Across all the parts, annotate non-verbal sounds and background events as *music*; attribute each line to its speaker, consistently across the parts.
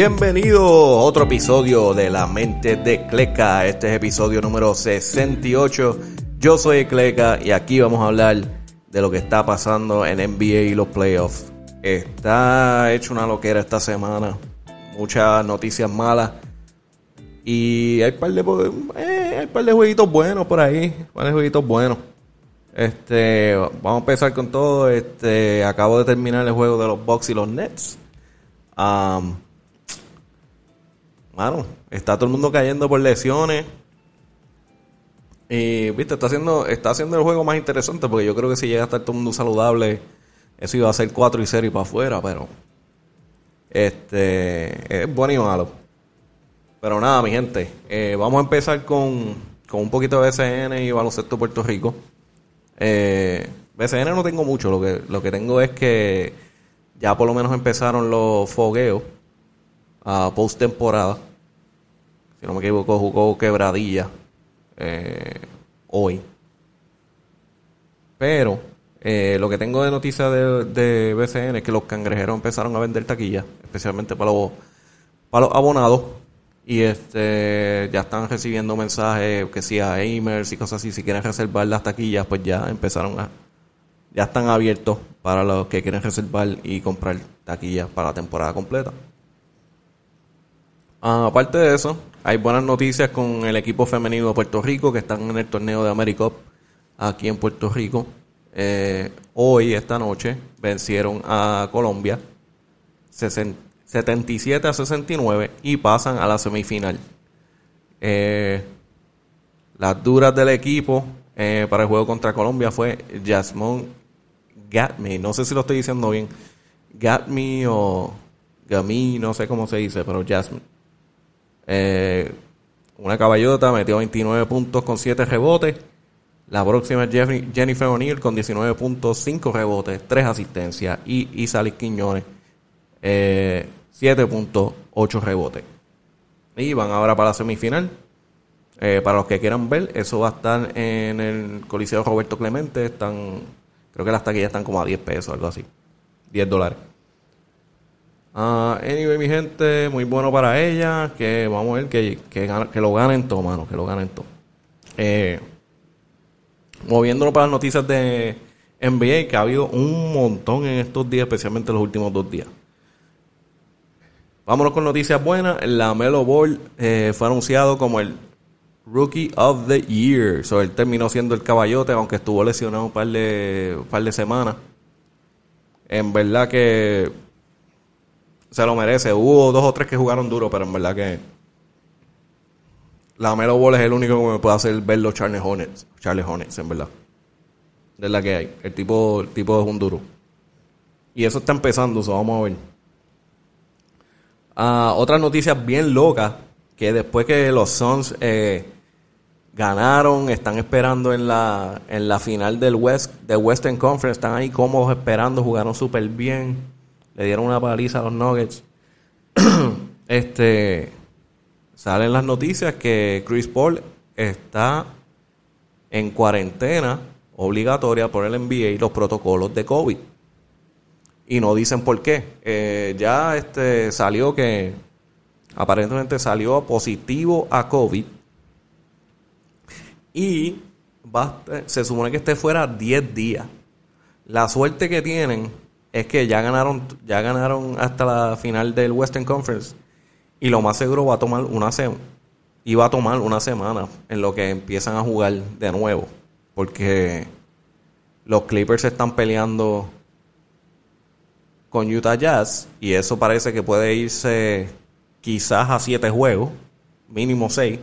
Speaker 1: Bienvenido a otro episodio de La Mente de Cleca. Este es episodio número 68. Yo soy Cleca y aquí vamos a hablar de lo que está pasando en NBA y los playoffs. Está hecho una loquera esta semana. Muchas noticias malas. Y hay un par de, eh, par de jueguitos buenos por ahí. Un par de jueguitos buenos. Este, vamos a empezar con todo. Este, acabo de terminar el juego de los Bucks y los Nets. Um, mano, está todo el mundo cayendo por lesiones. Y, viste, está haciendo, está haciendo el juego más interesante porque yo creo que si llega a estar todo el mundo saludable, eso iba a ser 4 y 0 y para afuera, pero. Este. Es bueno y malo. Pero nada, mi gente. Eh, vamos a empezar con, con un poquito de BCN y baloncesto Puerto Rico. Eh, BCN no tengo mucho, lo que, lo que tengo es que ya por lo menos empezaron los fogueos a post temporada. Si no me equivoco, jugó quebradilla eh, hoy. Pero eh, lo que tengo de noticia de, de, BCN es que los cangrejeros empezaron a vender taquillas, especialmente para los, para los abonados. Y este ya están recibiendo mensajes que si a gamers y cosas así, si quieren reservar las taquillas, pues ya empezaron a ya están abiertos para los que quieren reservar y comprar taquillas para la temporada completa. Ah, aparte de eso, hay buenas noticias con el equipo femenino de Puerto Rico que están en el torneo de AmeriCup aquí en Puerto Rico. Eh, hoy, esta noche, vencieron a Colombia 77 a 69 y pasan a la semifinal. Eh, las duras del equipo eh, para el juego contra Colombia fue Jasmine Gatme, no sé si lo estoy diciendo bien, Gatme o Gami, no sé cómo se dice, pero Jasmine. Eh, una caballota metió 29 puntos con 7 rebotes. La próxima es Jennifer O'Neill con 19.5 rebotes, 3 asistencias. Y Isalis Quiñones, eh, 7.8 rebotes. Y van ahora para la semifinal. Eh, para los que quieran ver, eso va a estar en el Coliseo Roberto Clemente. Están, creo que las taquillas están como a 10 pesos, algo así. 10 dólares. Uh, anyway, mi gente, muy bueno para ella. Que vamos a ver que, que, lo ganen todo, mano. Que lo ganen todo. Eh, moviéndonos para las noticias de NBA, que ha habido un montón en estos días, especialmente los últimos dos días. Vámonos con noticias buenas. La Melo Ball eh, fue anunciado como el Rookie of the Year. So, él terminó siendo el caballote, aunque estuvo lesionado un par de, un par de semanas. En verdad que se lo merece. Hubo dos o tres que jugaron duro, pero en verdad que la Melo Ball es el único que me puede hacer ver los Charles Hornets. Charles Hornets, en verdad. Es la que hay. El tipo, el tipo es un duro. Y eso está empezando, so vamos a ver. Uh, otras noticias bien locas, que después que los Suns eh, ganaron, están esperando en la, en la final del West, de Western Conference, están ahí cómodos esperando, jugaron súper bien le dieron una paliza a los Nuggets. *clears throat* este salen las noticias que Chris Paul está en cuarentena obligatoria por el NBA y los protocolos de COVID. Y no dicen por qué. Eh, ya este salió que aparentemente salió positivo a COVID. Y se supone que esté fuera 10 días. La suerte que tienen es que ya ganaron, ya ganaron hasta la final del Western Conference y lo más seguro va a tomar una semana iba a tomar una semana en lo que empiezan a jugar de nuevo porque los Clippers están peleando con Utah Jazz y eso parece que puede irse quizás a siete juegos mínimo seis.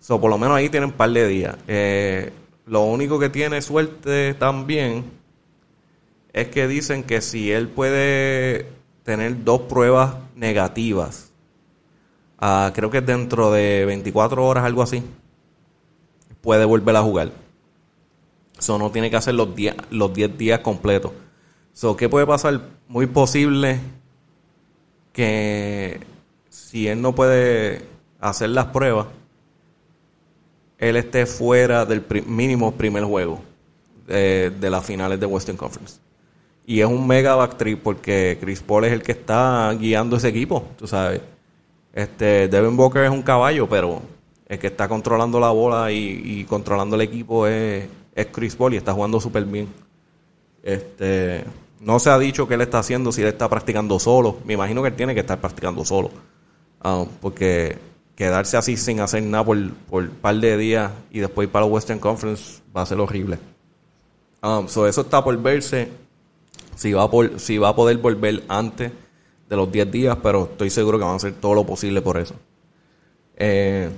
Speaker 1: So, por lo menos ahí tienen un par de días. Eh, lo único que tiene suerte también es que dicen que si él puede tener dos pruebas negativas, uh, creo que dentro de 24 horas, algo así, puede volver a jugar. Eso no tiene que hacer los 10 los días completos. So, ¿Qué puede pasar? Muy posible que si él no puede hacer las pruebas, él esté fuera del mínimo primer juego de, de las finales de Western Conference. Y es un mega backtrip porque Chris Paul es el que está guiando ese equipo, tú sabes. Este, Devin Booker es un caballo, pero el que está controlando la bola y, controlando el equipo es, es, Chris Paul y está jugando súper bien. Este, no se ha dicho qué él está haciendo, si él está practicando solo. Me imagino que él tiene que estar practicando solo. Um, porque quedarse así sin hacer nada por, por un par de días y después ir para la Western Conference va a ser horrible. Um, so eso está por verse si va, por, si va a poder volver antes de los 10 días, pero estoy seguro que van a hacer todo lo posible por eso. Eh,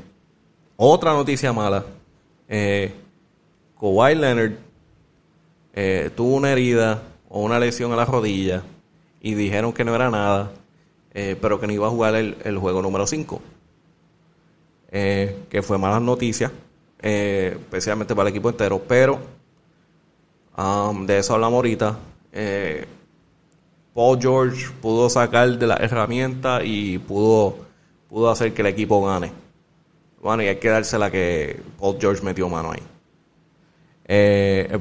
Speaker 1: otra noticia mala. Eh, Kawhi Leonard eh, tuvo una herida o una lesión a la rodilla y dijeron que no era nada, eh, pero que no iba a jugar el, juego número 5. que fue malas noticias, especialmente para el equipo entero, pero um, de eso hablamos ahorita. Paul George pudo sacar de la herramienta y pudo, pudo hacer que el equipo gane. Bueno, y hay que dársela que Paul George metió mano ahí. Eh,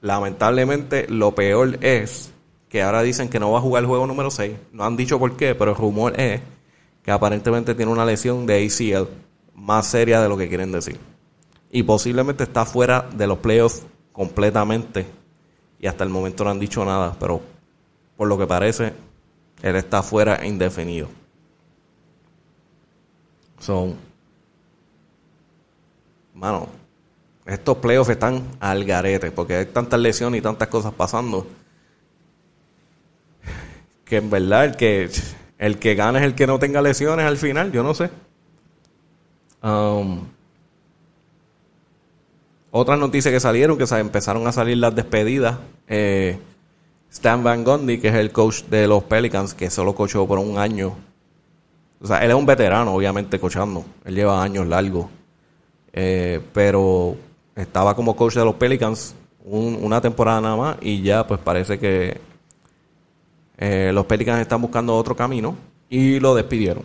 Speaker 1: lamentablemente, lo peor es que ahora dicen que no va a jugar el juego número 6. No han dicho por qué, pero el rumor es que aparentemente tiene una lesión de ACL más seria de lo que quieren decir. Y posiblemente está fuera de los playoffs completamente. Y hasta el momento no han dicho nada, pero por lo que parece, él está fuera indefinido. Son, mano, estos playoffs están al garete porque hay tantas lesiones y tantas cosas pasando que en verdad el que el que gane es el que no tenga lesiones al final, yo no sé. Um, otras noticias que salieron, que empezaron a salir las despedidas. Eh, Stan Van Gundy, que es el coach de los Pelicans, que solo coachó por un año. O sea, él es un veterano, obviamente, coachando. Él lleva años largos. Eh, pero estaba como coach de los Pelicans una temporada nada más y ya pues parece que eh, los Pelicans están buscando otro camino y lo despidieron.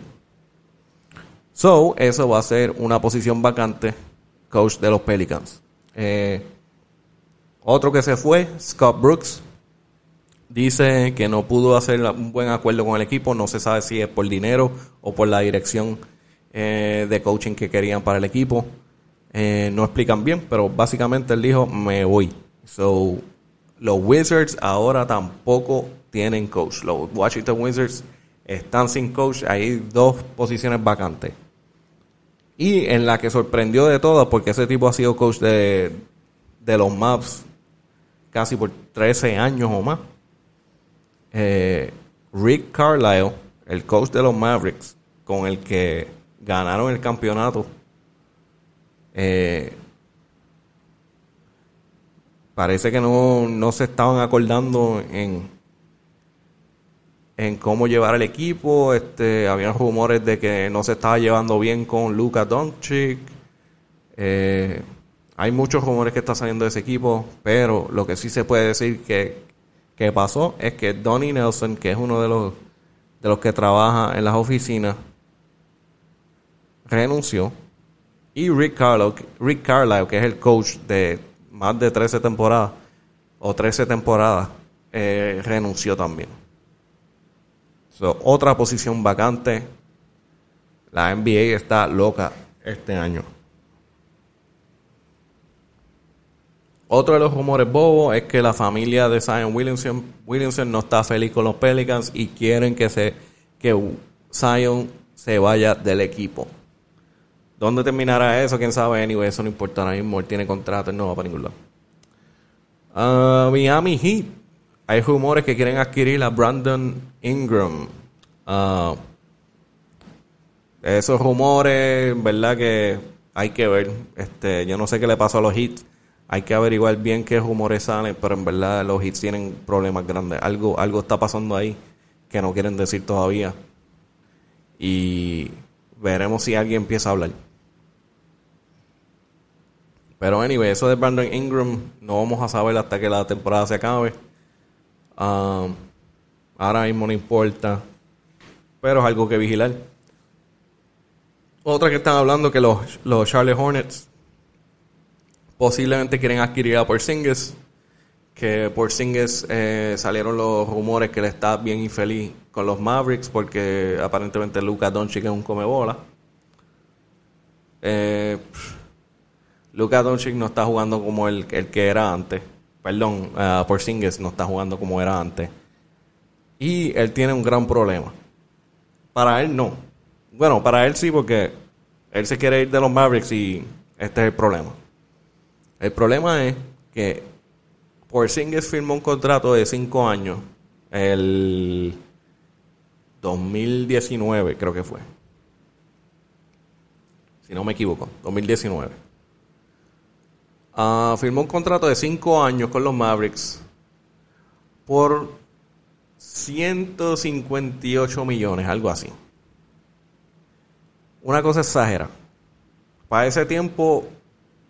Speaker 1: So, eso va a ser una posición vacante, coach de los Pelicans. Eh, otro que se fue, Scott Brooks, Dice que no pudo hacer un buen acuerdo con el equipo, no se sabe si es por dinero o por la dirección eh, de coaching que querían para el equipo. Eh, no explican bien, pero básicamente él dijo, me voy. So, los Wizards ahora tampoco tienen coach. Los Washington Wizards están sin coach. Hay dos posiciones vacantes. Y en la que sorprendió de todas, porque ese tipo ha sido coach de, de los Maps casi por 13 años o más. Eh, Rick Carlisle, el coach de los Mavericks, con el que ganaron el campeonato, eh, parece que no, se estaban acordando en, en cómo llevar el equipo. Este, habían rumores de que no se estaba llevando bien con Luka Doncic. Eh, hay muchos rumores que están saliendo de ese equipo, pero lo que sí se puede decir que que pasó es que Donnie Nelson, que es uno de los, de los que trabaja en las oficinas, renunció. Y Rick Carlisle, Rick Carlisle, que es el coach de más de 13 temporadas, o 13 temporadas, eh, renunció también. Otra posición vacante. La NBA está loca este año. Otro de los rumores bobos es que la familia de Zion Williamson, Williamson no está feliz con los Pelicans y quieren que, se, que Zion se vaya del equipo. ¿Dónde terminará eso? ¿Quién sabe? Anyway, eso no importa ahora mismo. Tiene contrato, él no va para ningún lado. Ah, Miami Heat. Hay rumores que quieren adquirir a Brandon Ingram. Uh, esos rumores, verdad que hay que ver. Este, yo no sé qué le pasó a los Heat hay que averiguar bien qué rumores salen, pero en verdad los hits tienen problemas grandes. Algo, algo está pasando ahí que no quieren decir todavía. Y veremos si alguien empieza a hablar. Pero anyway, eso de Brandon Ingram no vamos a saber hasta que la temporada se acabe. Um, ahora mismo no importa. Pero es algo que vigilar. Otra que están hablando que los, los Charlotte Hornets Posiblemente quieren adquirir a Porzingis, que por Singles eh, salieron los rumores que él está bien infeliz con los Mavericks porque aparentemente Luka Doncic es un comebola. Eh, Luka Doncic no está jugando como el, el que era antes. Perdón, uh, por Singles no está jugando como era antes. Y él tiene un gran problema. Para él no. Bueno, para él sí porque él se quiere ir de los Mavericks y este es el problema. El problema es que Porzingis firmó un contrato de 5 años el 2019, creo que fue. Si no me equivoco, 2019. Ah, firmó un contrato de 5 años con los Mavericks por 158 millones, algo así. Una cosa exagera. Para ese tiempo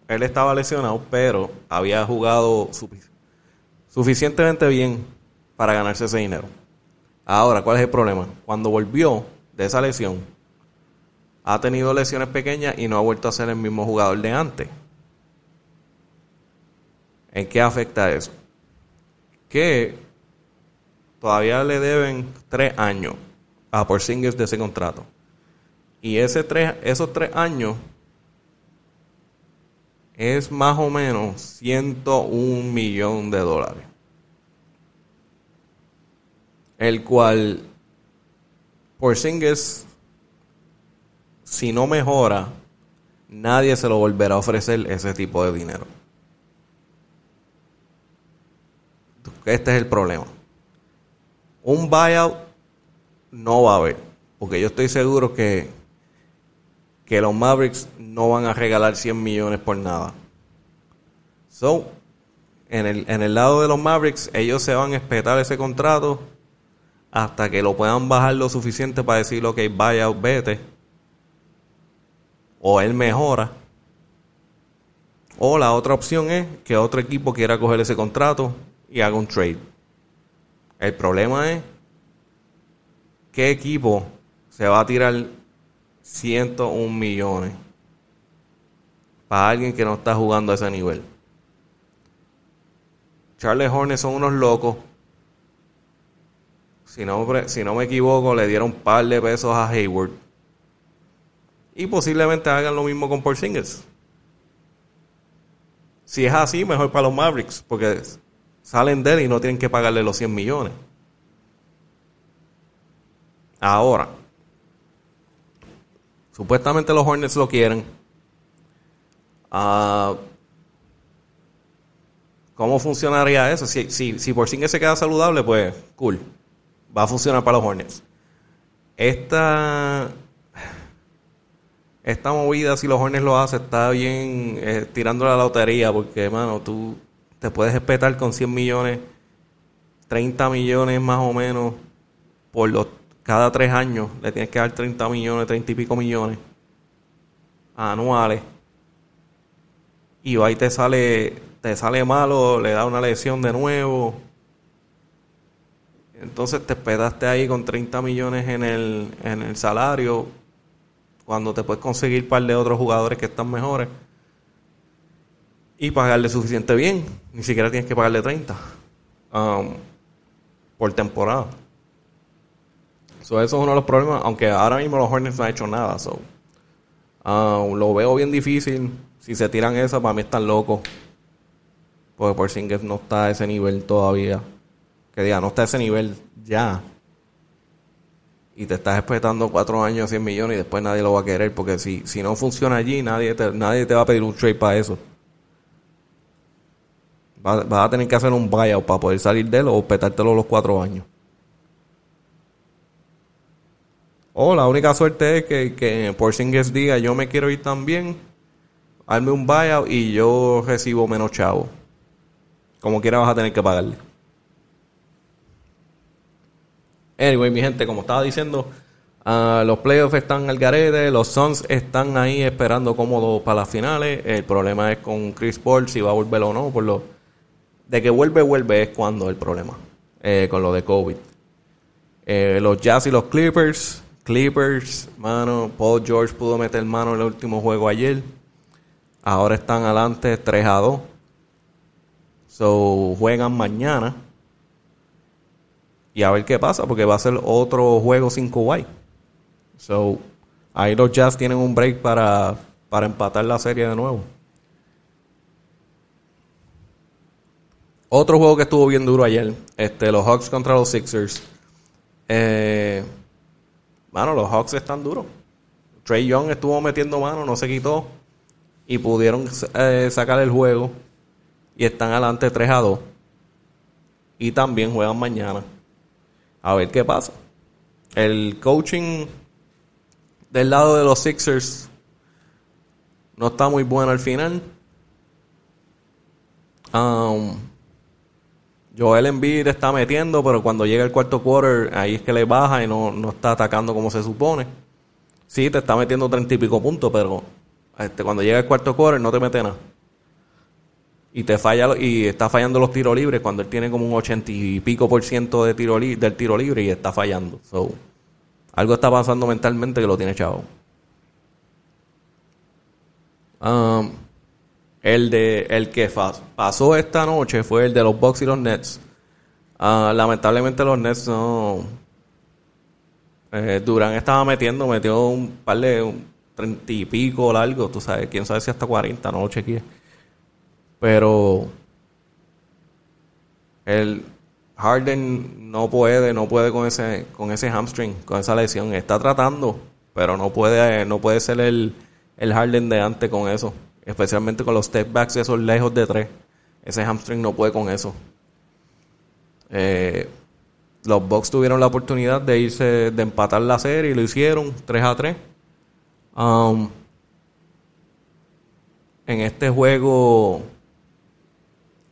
Speaker 1: él estaba lesionado, pero había jugado suficientemente bien para ganarse ese dinero. Ahora, ¿cuál es el problema? Cuando volvió de esa lesión, ha tenido lesiones pequeñas y no ha vuelto a ser el mismo jugador de antes. ¿En qué afecta eso? Que todavía le deben tres años a Porzingis de ese contrato. Y ese tres, esos tres años es más o menos 101 millón de dólares. El cual Porzingis, si no mejora, nadie se lo volverá a ofrecer ese tipo de dinero. Este es el problema. Un buyout no va a haber, porque yo estoy seguro que que los Mavericks no van a regalar 100 millones por nada. So, en el, en el lado de los Mavericks, ellos se van a espetar ese contrato hasta que lo puedan bajar lo suficiente para decir, ok, vaya, vete. O él mejora. O la otra opción es que otro equipo quiera coger ese contrato y haga un trade. El problema es qué equipo se va a tirar 101 millones para alguien que no está jugando a ese nivel. Charles Hornets son unos locos. Si no, si no me equivoco, le dieron un par de pesos a Hayward. Y posiblemente hagan lo mismo con Porzingis. Si es así, mejor para los Mavericks, porque salen de él y no tienen que pagarle los 100 millones. Ahora, Supuestamente los Hornets lo quieren. Ah, ¿Cómo funcionaría eso? Si, si, si Porzingis se queda saludable, pues cool. Va a funcionar para los Hornets. Esta, esta movida, si los Hornets lo hacen, está bien eh, tirando la lotería, porque, mano, tú te puedes espetar con 100 millones, 30 millones más o menos por los cada tres años le tienes que dar 30 millones, 30 y pico millones anuales. Y ahí te sale, te sale malo, le da una lesión de nuevo. Entonces te pedaste ahí con 30 millones en el, en el salario cuando te puedes conseguir un par de otros jugadores que están mejores y pagarle suficiente bien. Ni siquiera tienes que pagarle 30 um, por temporada. So, eso es uno de los problemas, aunque ahora mismo los Hornets no han hecho nada. So. Uh, lo veo bien difícil. Si se tiran eso, para mí están locos. Porque Porzingis no está a ese nivel todavía. Que diga, no está a ese nivel ya. Y te estás esperando cuatro años, 100 millones y después nadie lo va a querer. Porque si, si no funciona allí, nadie te, nadie te va a pedir un trade para eso. Vas, a tener que hacer un buyout para poder salir de él o petártelo los cuatro años. O la única suerte es que, que Porzingis diga yo me quiero ir también, hazme un buyout y yo recibo menos chavo. Como quiera vas a tener que pagarle. Anyway, mi gente, como estaba diciendo, uh, los playoffs están al garete, los Suns están ahí esperando cómodos para las finales. El problema es con Chris Paul, si va a volver o no. Por lo, de que vuelve, vuelve es cuando el problema, eh, con lo de COVID. Eh, los Jazz y los Clippers Clippers, mano, Paul George pudo meter mano en el último juego ayer. Ahora están adelante 3 a 2. So, juegan mañana. Y a ver qué pasa, porque va a ser otro juego sin Kawhi. So, ahí los Jazz tienen un break para, para empatar la serie de nuevo. Otro juego que estuvo bien duro ayer, este, los Hawks contra los Sixers. Eh, mano, los Hawks están duros. Trey Young estuvo metiendo mano, no se quitó. Y pudieron eh, sacar el juego. Y están adelante 3 a 2. Y también juegan mañana. A ver qué pasa. El coaching del lado de los Sixers no está muy bueno al final. Um, Joel Embiid está metiendo, pero cuando llega el cuarto quarter, ahí es que le baja y no, no está atacando como se supone. Sí, te está metiendo treinta y pico puntos, pero este, cuando llega el cuarto quarter no te mete nada. Y te falla y está fallando los tiros libres cuando él tiene como un ochenta y pico por ciento de tiro del tiro libre y está fallando. So, algo está pasando mentalmente que lo tiene chavo. Um, el, de, el que pasó esta noche fue el de los Bucks y los Nets. Ah, lamentablemente los Nets no... Eh, Durán estaba metiendo, metió un par de treinta y pico largo, tú sabes, quién sabe si hasta 40, no chequeé. Pero el Harden no puede, no puede con ese, con ese hamstring, con esa lesión. Está tratando, pero no puede, no puede ser el, el Harden de antes con eso especialmente con los step backs esos lejos de tres. Ese hamstring no puede con eso. Eh, los Bucks tuvieron la oportunidad de irse, de empatar la serie y lo hicieron 3 a 3. Um, en este juego,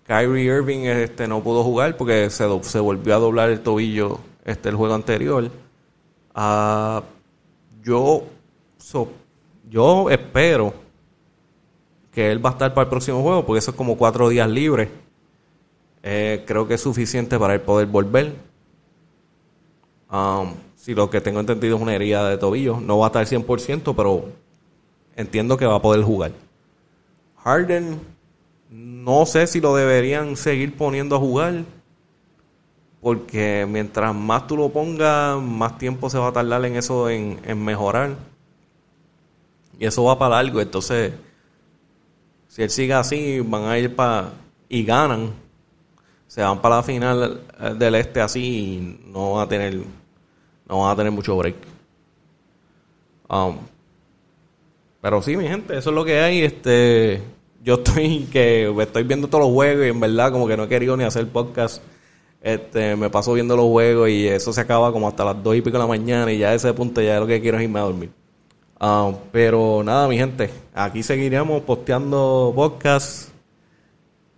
Speaker 1: Kyrie Irving este, no pudo jugar porque se, se volvió a doblar el tobillo este, el juego anterior. Uh, yo, yo espero que él va a estar para el próximo juego, porque eso es como cuatro días libres. Eh, creo que es suficiente para él poder volver. Um, si lo que tengo entendido es una herida de tobillo, no va a estar 100%, pero entiendo que va a poder jugar. Harden, no sé si lo deberían seguir poniendo a jugar, porque mientras más tú lo pongas, más tiempo se va a tardar en eso, en, en mejorar. Y eso va para largo, entonces si él sigue así, van a ir para y ganan. Se van para la final del este así y no van a tener no van a tener mucho break. Um, pero sí, mi gente, eso es lo que hay. Este, yo estoy *laughs* que estoy viendo todos los juegos y en verdad como que no he querido ni hacer podcast. Este, me paso viendo los juegos y eso se acaba como hasta las dos y pico de la mañana y ya a ese punto ya lo que quiero es irme a dormir. Ah, pero nada, mi gente, aquí seguiremos posteando podcasts.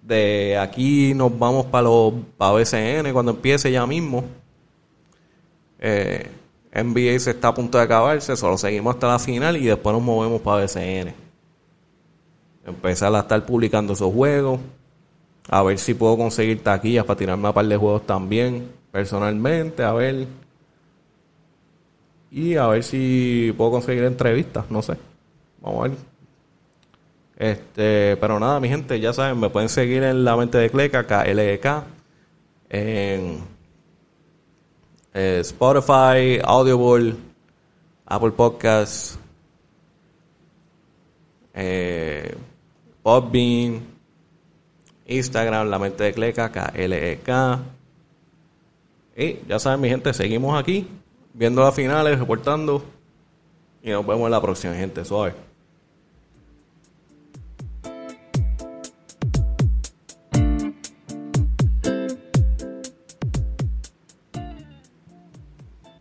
Speaker 1: De aquí nos vamos para los para BCN cuando empiece ya mismo. Eh, NBA se está a punto de acabarse, solo seguimos hasta la final y después nos movemos para BCN. Empezar a estar publicando esos juegos. A ver si puedo conseguir taquillas para tirarme a par de juegos también, personalmente. A ver y a ver si puedo conseguir entrevistas, no sé. Vamos a ver. Este, pero nada, mi gente, ya saben, me pueden seguir en la mente de Cleca, KLEK, en eh, Spotify, Audible, Apple Podcasts, eh, Instagram, la mente de Cleca, KLEK. Y ya saben, mi gente, seguimos aquí viendo las finales, reportando. Y nos vemos en la próxima, gente. Suave.